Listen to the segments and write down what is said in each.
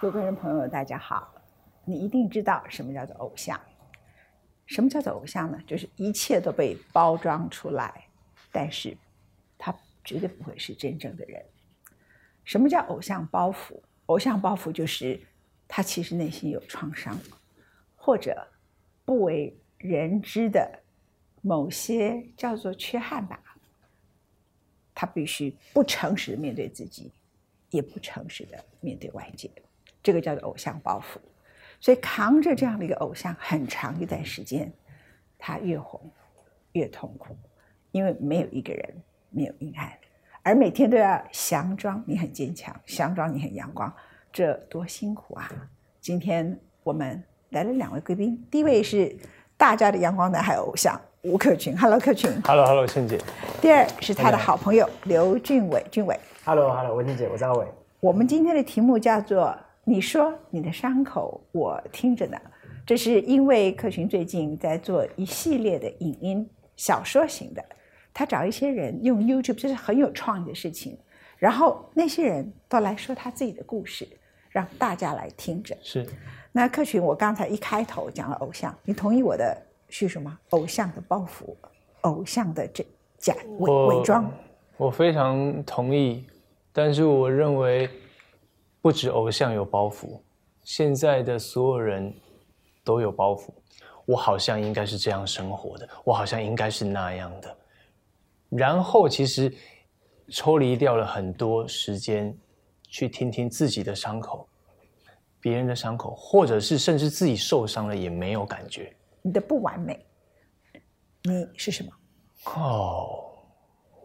各位观众朋友，大家好！你一定知道什么叫做偶像？什么叫做偶像呢？就是一切都被包装出来，但是他绝对不会是真正的人。什么叫偶像包袱？偶像包袱就是他其实内心有创伤，或者不为人知的某些叫做缺憾吧。他必须不诚实的面对自己，也不诚实的面对外界。这个叫做偶像包袱，所以扛着这样的一个偶像很长一段时间，他越红越痛苦，因为没有一个人没有阴暗，而每天都要佯装你很坚强，佯装你很阳光，这多辛苦啊！今天我们来了两位贵宾，第一位是大家的阳光男孩偶像吴克群，Hello，克群，Hello，Hello，倩姐。第二是他的好朋友刘俊伟，俊伟，Hello，Hello，文倩姐，我是阿伟。我们今天的题目叫做。你说你的伤口，我听着呢。这是因为克群最近在做一系列的影音小说型的，他找一些人用 YouTube，这是很有创意的事情。然后那些人都来说他自己的故事，让大家来听着。是。那克群，我刚才一开头讲了偶像，你同意我的叙述吗？偶像的包袱，偶像的这假伪伪装。我非常同意，但是我认为。不止偶像有包袱，现在的所有人都有包袱。我好像应该是这样生活的，我好像应该是那样的。然后其实抽离掉了很多时间，去听听自己的伤口，别人的伤口，或者是甚至自己受伤了也没有感觉。你的不完美，你是什么？哦，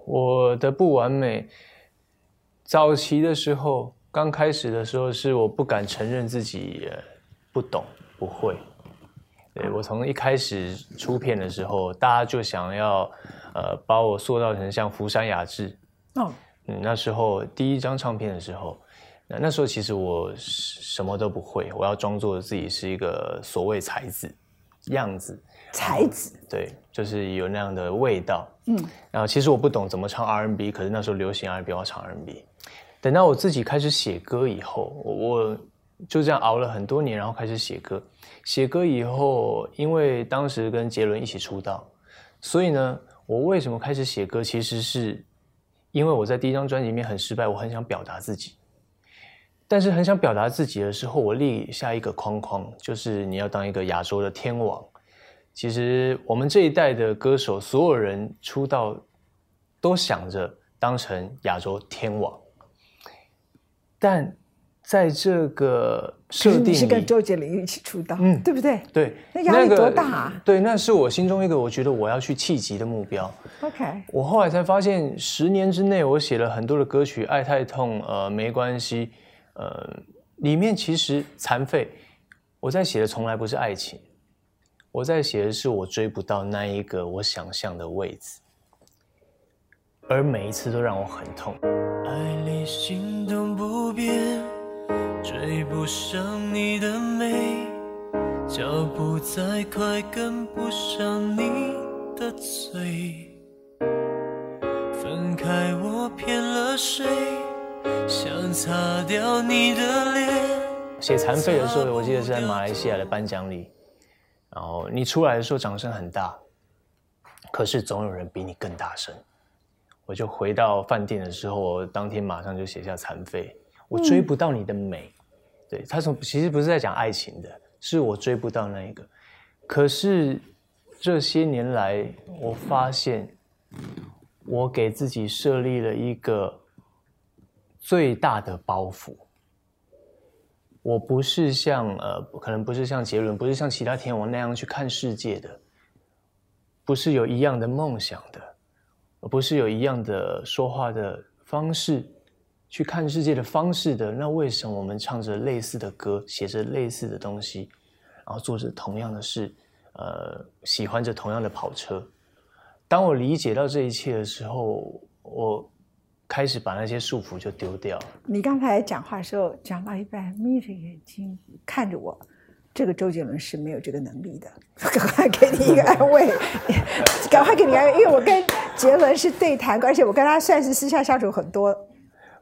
我的不完美，早期的时候。刚开始的时候是我不敢承认自己不懂不会，对我从一开始出片的时候，大家就想要呃把我塑造成像福山雅治哦，嗯那时候第一张唱片的时候，那那时候其实我什么都不会，我要装作自己是一个所谓才子样子，才子对，就是有那样的味道，嗯，然后其实我不懂怎么唱 R&B，可是那时候流行 R&B 要唱 R&B。等到我自己开始写歌以后，我就这样熬了很多年，然后开始写歌。写歌以后，因为当时跟杰伦一起出道，所以呢，我为什么开始写歌？其实是因为我在第一张专辑里面很失败，我很想表达自己。但是很想表达自己的时候，我立下一个框框，就是你要当一个亚洲的天王。其实我们这一代的歌手，所有人出道都想着当成亚洲天王。但在这个设定，是跟周杰伦一起出道，嗯，对不对？对，那压力多大啊？对，那是我心中一个我觉得我要去企及的目标。OK，我后来才发现，十年之内我写了很多的歌曲，《爱太痛》呃，没关系，呃，里面其实残废，我在写的从来不是爱情，我在写的是我追不到那一个我想象的位置，而每一次都让我很痛。爱里心动不变，追不上你的美，脚步再快跟不上你的嘴。分开我骗了谁？想擦掉你的脸。写残废的时候，我记得是在马来西亚的颁奖礼，然后你出来的时候掌声很大，可是总有人比你更大声。我就回到饭店的时候，我当天马上就写下残废。我追不到你的美，对他从其实不是在讲爱情的，是我追不到那一个。可是这些年来，我发现我给自己设立了一个最大的包袱。我不是像呃，可能不是像杰伦，不是像其他天王那样去看世界的，不是有一样的梦想的。而不是有一样的说话的方式，去看世界的方式的，那为什么我们唱着类似的歌，写着类似的东西，然后做着同样的事，呃，喜欢着同样的跑车？当我理解到这一切的时候，我开始把那些束缚就丢掉。你刚才讲话的时候，讲到一半，眯着眼睛看着我。这个周杰伦是没有这个能力的，赶快给你一个安慰，赶快给你安慰，因为我跟杰伦是对谈，而且我跟他算是私下相处很多。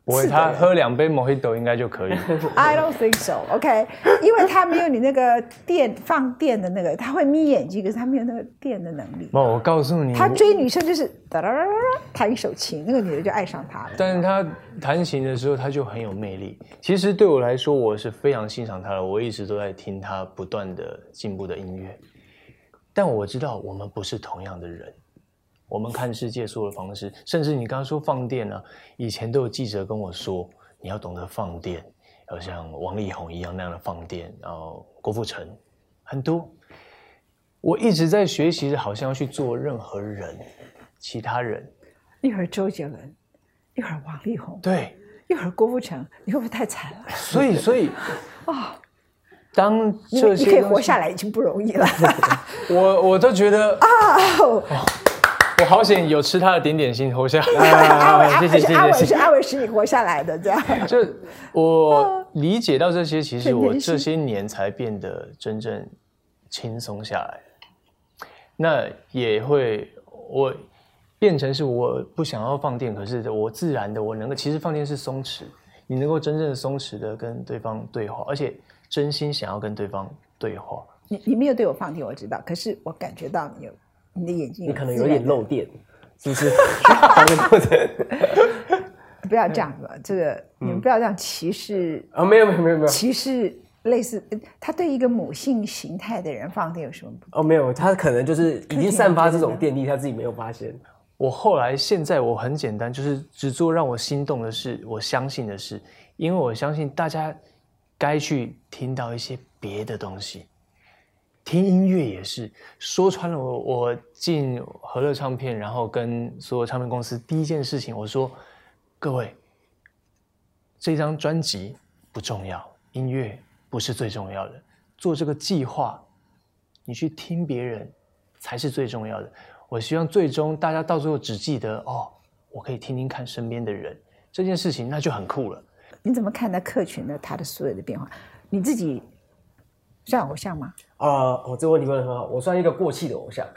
不会，他喝两杯 Mojito 应该就可以。I don't think so. OK，因为他没有你那个电放电的那个，他会眯眼睛，可是他没有那个电的能力。不，我告诉你，他追女生就是哒哒哒哒弹一首琴，那个女的就爱上他了。但是他弹琴的时候，他就很有魅力。其实对我来说，我是非常欣赏他的，我一直都在听他不断的进步的音乐。但我知道我们不是同样的人。我们看世界所有的方式，甚至你刚刚说放电呢，以前都有记者跟我说，你要懂得放电，要像王力宏一样那样的放电，然后郭富城很多，我一直在学习，好像要去做任何人，其他人，一会儿周杰伦，一会儿王力宏，对，一会儿郭富城，你会不会太惨了？所以，所以啊，当这些你可以活下来已经不容易了，我我都觉得 啊。我好险有吃他的点点心活下来，谢谢谢谢。阿伟是阿伟使你活下来的，这样。就我 理解到这些，其实我这些年才变得真正轻松下来。那也会我变成是我不想要放电，可是我自然的我能够，其实放电是松弛，你能够真正松弛的跟对方对话，而且真心想要跟对方对话。你你没有对我放电，我知道，可是我感觉到你有。你的眼睛，你可能有点漏电，是不是？不要这样子，这个你们不要这样歧视啊！没有没有没有没有歧视，类似他对一个母性形态的人放电有什么？哦，没有，他可能就是已经散发这种电力，他自己没有发现。我后来现在我很简单，就是只做让我心动的事，我相信的事，因为我相信大家该去听到一些别的东西。听音乐也是说穿了，我我进和乐唱片，然后跟所有唱片公司第一件事情，我说：各位，这张专辑不重要，音乐不是最重要的，做这个计划，你去听别人才是最重要的。我希望最终大家到最后只记得哦，我可以听听看身边的人这件事情，那就很酷了。你怎么看待客群的他的所有的变化？你自己？算偶像吗？啊，我这个问题问的很好。我算一个过气的偶像。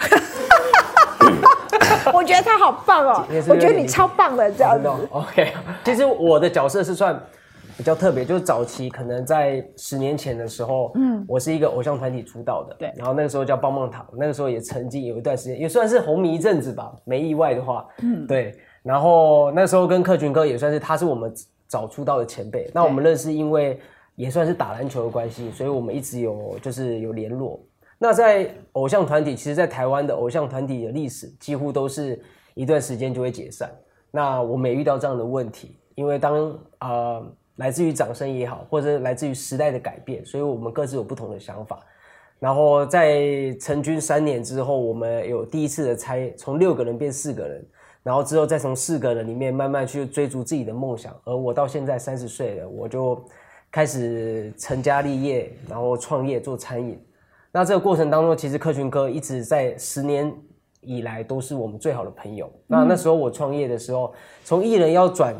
我觉得他好棒哦，我觉得你超棒的这样子。OK，其实我的角色是算比较特别，就是早期可能在十年前的时候，嗯，我是一个偶像团体出道的，对。然后那个时候叫棒棒糖，那个时候也曾经有一段时间也算是红迷一阵子吧，没意外的话，嗯，对。然后那时候跟克群哥也算是，他是我们早出道的前辈。那我们认识，因为。也算是打篮球的关系，所以我们一直有就是有联络。那在偶像团体，其实，在台湾的偶像团体的历史，几乎都是一段时间就会解散。那我们也遇到这样的问题，因为当啊来自于掌声也好，或者来自于时代的改变，所以我们各自有不同的想法。然后在成军三年之后，我们有第一次的拆，从六个人变四个人，然后之后再从四个人里面慢慢去追逐自己的梦想。而我到现在三十岁了，我就。开始成家立业，然后创业做餐饮。那这个过程当中，其实客群哥一直在十年以来都是我们最好的朋友。那那时候我创业的时候，从艺人要转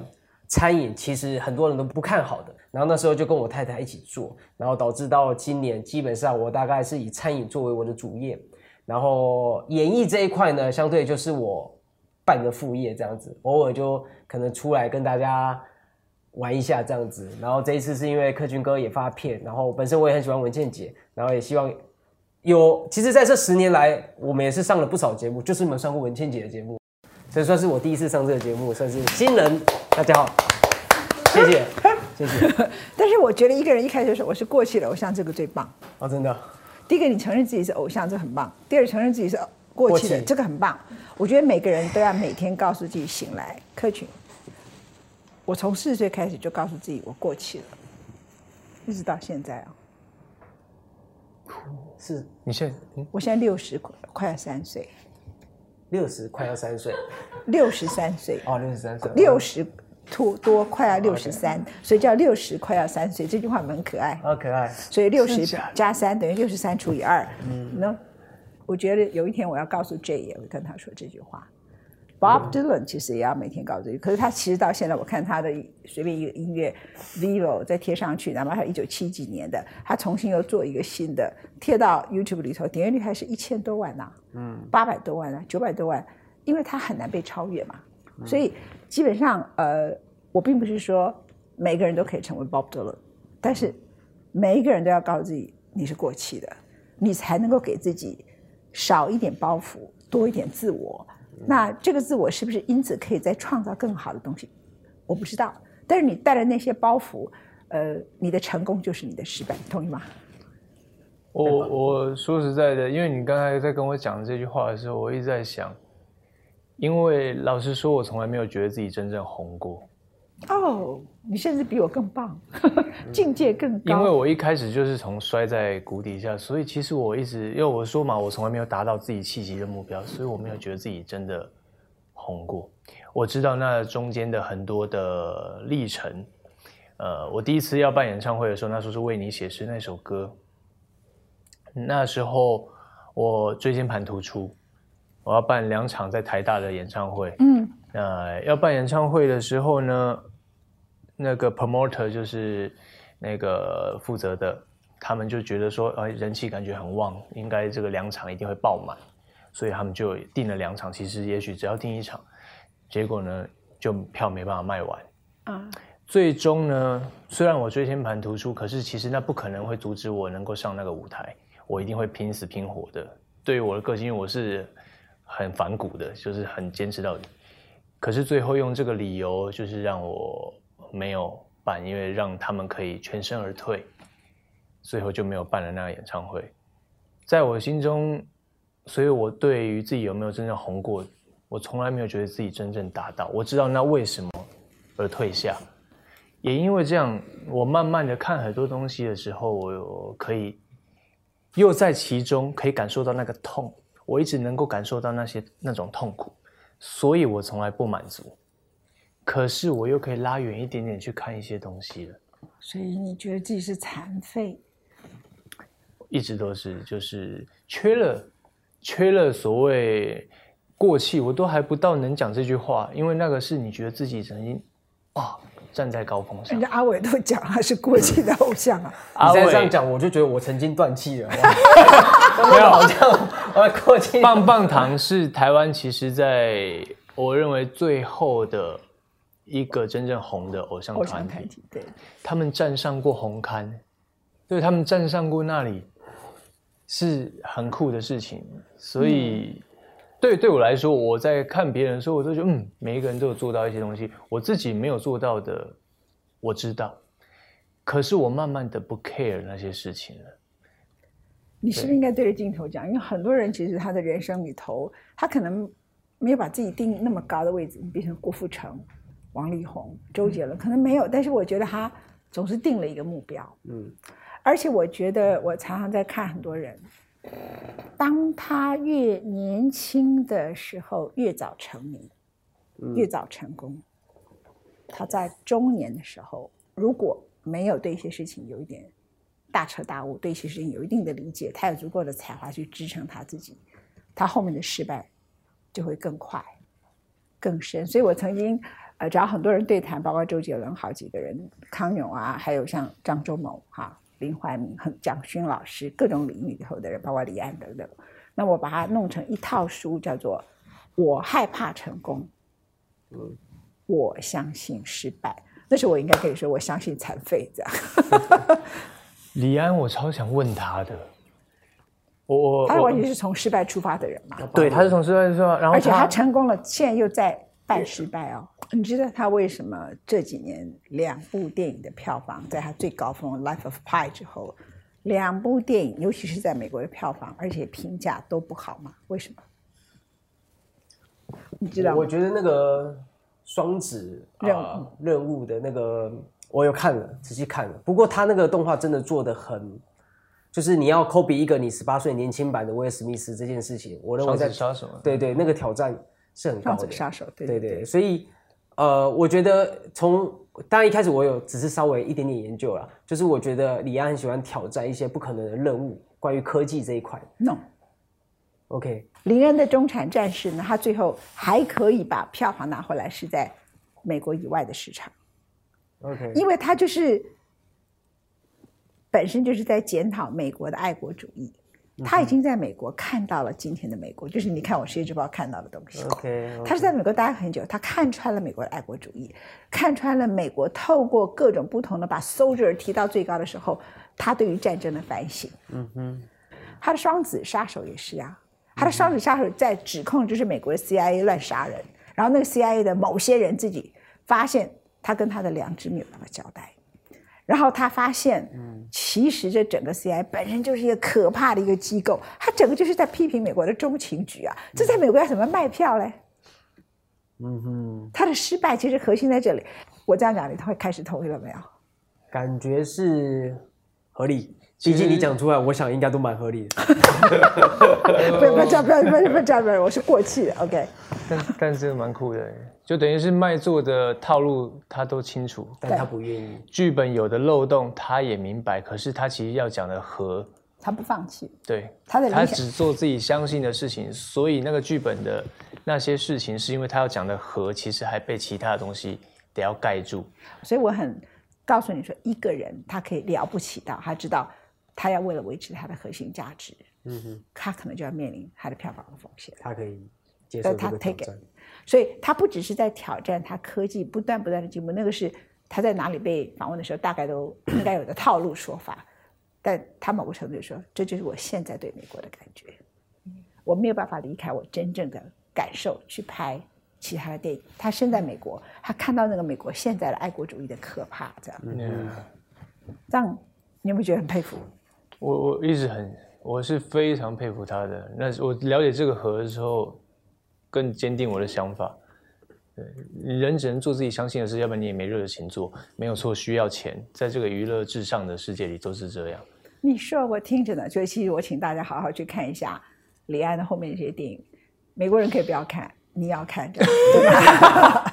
餐饮，其实很多人都不看好的。然后那时候就跟我太太一起做，然后导致到今年，基本上我大概是以餐饮作为我的主业，然后演艺这一块呢，相对就是我半个副业这样子，偶尔就可能出来跟大家。玩一下这样子，然后这一次是因为客军哥也发片，然后本身我也很喜欢文倩姐，然后也希望有，其实在这十年来，我们也是上了不少节目，就是没有上过文倩姐的节目，所以算是我第一次上这个节目，算是新人。大家好，谢谢，谢谢。但是我觉得一个人一开始说我是过气的偶像，这个最棒啊，真的。第一个，你承认自己是偶像，这很棒；第二，承认自己是过气的，这个很棒。我觉得每个人都要每天告诉自己醒来，客群。我从四十岁开始就告诉自己我过气了，一直到现在啊。是你现在？我现在六十快要三岁。六十快要三岁。六十三岁。哦，六十三岁。六十多多快要六十三，所以叫六十快要三岁。这句话蛮可爱。好可爱。所以六十加三等于六十三除以二。嗯。那我觉得有一天我要告诉 J 也会跟他说这句话。Bob Dylan 其实也要每天告诉你，可是他其实到现在，我看他的随便一个音乐，Vivo 再贴上去，哪怕他一九七几年的，他重新又做一个新的，贴到 YouTube 里头，点阅率还是一千多万呐，嗯，八百多万啊，九百多万，因为他很难被超越嘛，所以基本上，呃，我并不是说每个人都可以成为 Bob Dylan，但是每一个人都要告诉自己你是过气的，你才能够给自己少一点包袱，多一点自我。那这个自我是不是因此可以再创造更好的东西？我不知道。但是你带着那些包袱，呃，你的成功就是你的失败，你同意吗？我我说实在的，因为你刚才在跟我讲这句话的时候，我一直在想，因为老实说，我从来没有觉得自己真正红过。哦，你甚至比我更棒，境界更高。因为我一开始就是从摔在谷底下，所以其实我一直，因为我说嘛，我从来没有达到自己气息的目标，所以我没有觉得自己真的红过。我知道那中间的很多的历程。呃，我第一次要办演唱会的时候，那时候是为你写诗那首歌。那时候我椎间盘突出，我要办两场在台大的演唱会。嗯，那要办演唱会的时候呢，那个 promoter 就是那个负责的，他们就觉得说，哎，人气感觉很旺，应该这个两场一定会爆满，所以他们就订了两场。其实也许只要订一场，结果呢，就票没办法卖完。啊，最终呢，虽然我椎间盘突出，可是其实那不可能会阻止我能够上那个舞台。我一定会拼死拼活的。对于我的个性，因为我是很反骨的，就是很坚持到底。可是最后用这个理由，就是让我没有办，因为让他们可以全身而退，最后就没有办了那个演唱会。在我心中，所以我对于自己有没有真正红过，我从来没有觉得自己真正达到。我知道那为什么而退下，也因为这样，我慢慢的看很多东西的时候，我可以。又在其中可以感受到那个痛，我一直能够感受到那些那种痛苦，所以我从来不满足。可是我又可以拉远一点点去看一些东西了。所以你觉得自己是残废？一直都是，就是缺了，缺了所谓过气，我都还不到能讲这句话，因为那个是你觉得自己曾经啊。站在高峰上，人家阿伟都讲他是过气的偶像啊。阿伟这样讲，我就觉得我曾经断气了。没有，好像我过气。棒棒糖是台湾，其实在我认为最后的一个真正红的偶像团体。对，他们站上过红刊，对他们站上过那里，是很酷的事情。所以。对，对我来说，我在看别人的时候，我都觉得，嗯，每一个人都有做到一些东西，我自己没有做到的，我知道。可是我慢慢的不 care 那些事情了。你是不是应该对着镜头讲？因为很多人其实他的人生里头，他可能没有把自己定那么高的位置，你变成郭富城、王力宏、周杰伦，可能没有。但是我觉得他总是定了一个目标。嗯。而且我觉得，我常常在看很多人。当他越年轻的时候，越早成名，越早成功。他在中年的时候，如果没有对一些事情有一点大彻大悟，对一些事情有一定的理解，他有足够的才华去支撑他自己，他后面的失败就会更快、更深。所以我曾经呃找很多人对谈，包括周杰伦好几个人，康永啊，还有像张忠谋哈。林怀民、蒋勋老师，各种领域里头的人，包括李安等等。那我把它弄成一套书，叫做《我害怕成功》，嗯，我相信失败。那时候我应该可以说，我相信残废这样。李安，我超想问他的，我他完全是从失败出发的人嘛？对，他是从失败出发，然后而且他成功了，现在又在。半失败哦，你知道他为什么这几年两部电影的票房在他最高峰《Life of Pi》之后，两部电影尤其是在美国的票房，而且评价都不好吗？为什么？你知道？我觉得那个双子任务任务的那个，我有看了，仔细看了。不过他那个动画真的做的很，就是你要 copy 一个你十八岁年轻版的威尔史密斯这件事情，我认为在杀手，对对，那个挑战。是很高的杀手，对对对，所以呃，我觉得从当然一开始我有只是稍微一点点研究了，就是我觉得李安很喜欢挑战一些不可能的任务，关于科技这一块。No，OK，林恩的中产战士呢，他最后还可以把票房拿回来，是在美国以外的市场。OK，因为他就是本身就是在检讨美国的爱国主义，他已经在美国看到了今天的美国，就是你看我世界日报看到的东西。OK，他是在美国待很久，他看穿了美国的爱国主义，看穿了美国透过各种不同的把 soldier 提到最高的时候，他对于战争的反省。嗯哼，他的双子杀手也是啊，他的双子杀手在指控就是美国的 CIA 乱杀人，然后那个 CIA 的某些人自己发现他跟他的良知没有办法交代，然后他发现，其实这整个 CIA 本身就是一个可怕的一个机构，他整个就是在批评美国的中情局啊，这在美国要怎么卖票嘞？嗯哼，他的失败其实核心在这里。我这样讲，你会开始同意了没有？感觉是合理。毕竟你讲出来，我想应该都蛮合理的。不 要不要，不要不要不要这样，不要，我是过气的。OK，但但这个蛮酷的，就等于是卖座的套路他都清楚，但他不愿意。剧本有的漏洞他也明白，可是他其实要讲的和，他不放弃，对，他的他只做自己相信的事情，所以那个剧本的那些事情，是因为他要讲的和，其实还被其他的东西得要盖住。所以我很告诉你说，一个人他可以了不起到他知道他要为了维持他的核心价值，嗯哼，他可能就要面临他的票房的风险。他可以接受他 take it 战。所以他不只是在挑战他科技不断不断的进步，那个是他在哪里被访问的时候大概都应该有的套路说法，但他某个程度就说，这就是我现在对美国的感觉，我没有办法离开我真正的感受去拍其他的电影。他身在美国，他看到那个美国现在的爱国主义的可怕，这样，嗯，这样你有没有觉得很佩服？我我一直很，我是非常佩服他的。那我了解这个和的时候，更坚定我的想法。对，人只能做自己相信的事，要不然你也没热情做。没有错，需要钱，在这个娱乐至上的世界里都是这样。你说我听着呢，所以其实我请大家好好去看一下李安的后面这些电影。美国人可以不要看，你要看，这样对？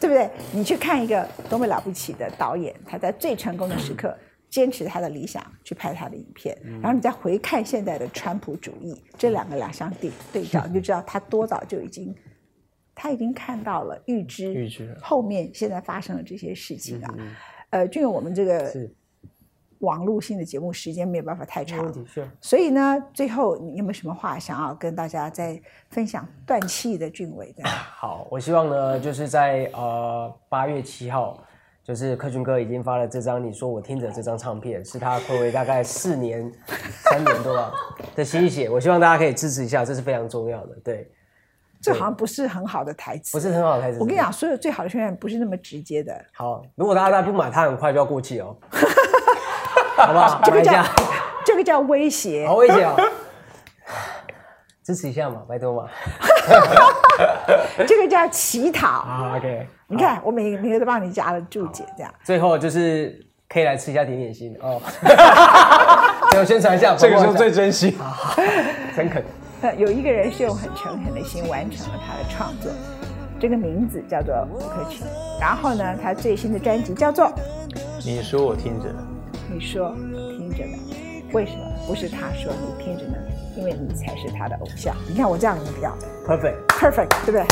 对不对？你去看一个多么了不起的导演，他在最成功的时刻坚持他的理想去拍他的影片，然后你再回看现在的川普主义，这两个两相对对照，你就知道他多早就已经，他已经看到了预知预知了。后面现在发生的这些事情啊。呃，就因为我们这个是。网络性的节目时间没有办法太长。所以呢，最后你有没有什么话想要跟大家再分享？断气的俊伟的，好，我希望呢，就是在呃八月七号，就是克俊哥已经发了这张《你说我听着》这张唱片，是他暌违大概四年、三年多吧的心血。我希望大家可以支持一下，这是非常重要的。对，这好像不是很好的台词。不是很好的台词。我跟你讲，所有最好的宣传不是那么直接的，好，如果大家再不买，它很快就要过期哦，好不好？这个叫这个叫威胁好。威胁哦。支持一下嘛，拜托嘛。这个叫乞讨。好，OK。你看，我每每个都帮你加了注解，这样。最后就是可以来吃一下点点心哦。最后宣传一下，这个时候最真心。诚恳。那 有一个人是用很诚恳的心完成了他的创作，这个名字叫做吴克群。然后呢，他最新的专辑叫做你说我听着，《你说听着呢》，为什么不是他说你听着呢？因为你才是他的偶像。你看我这样有没有 Perfect。perfect，对不对？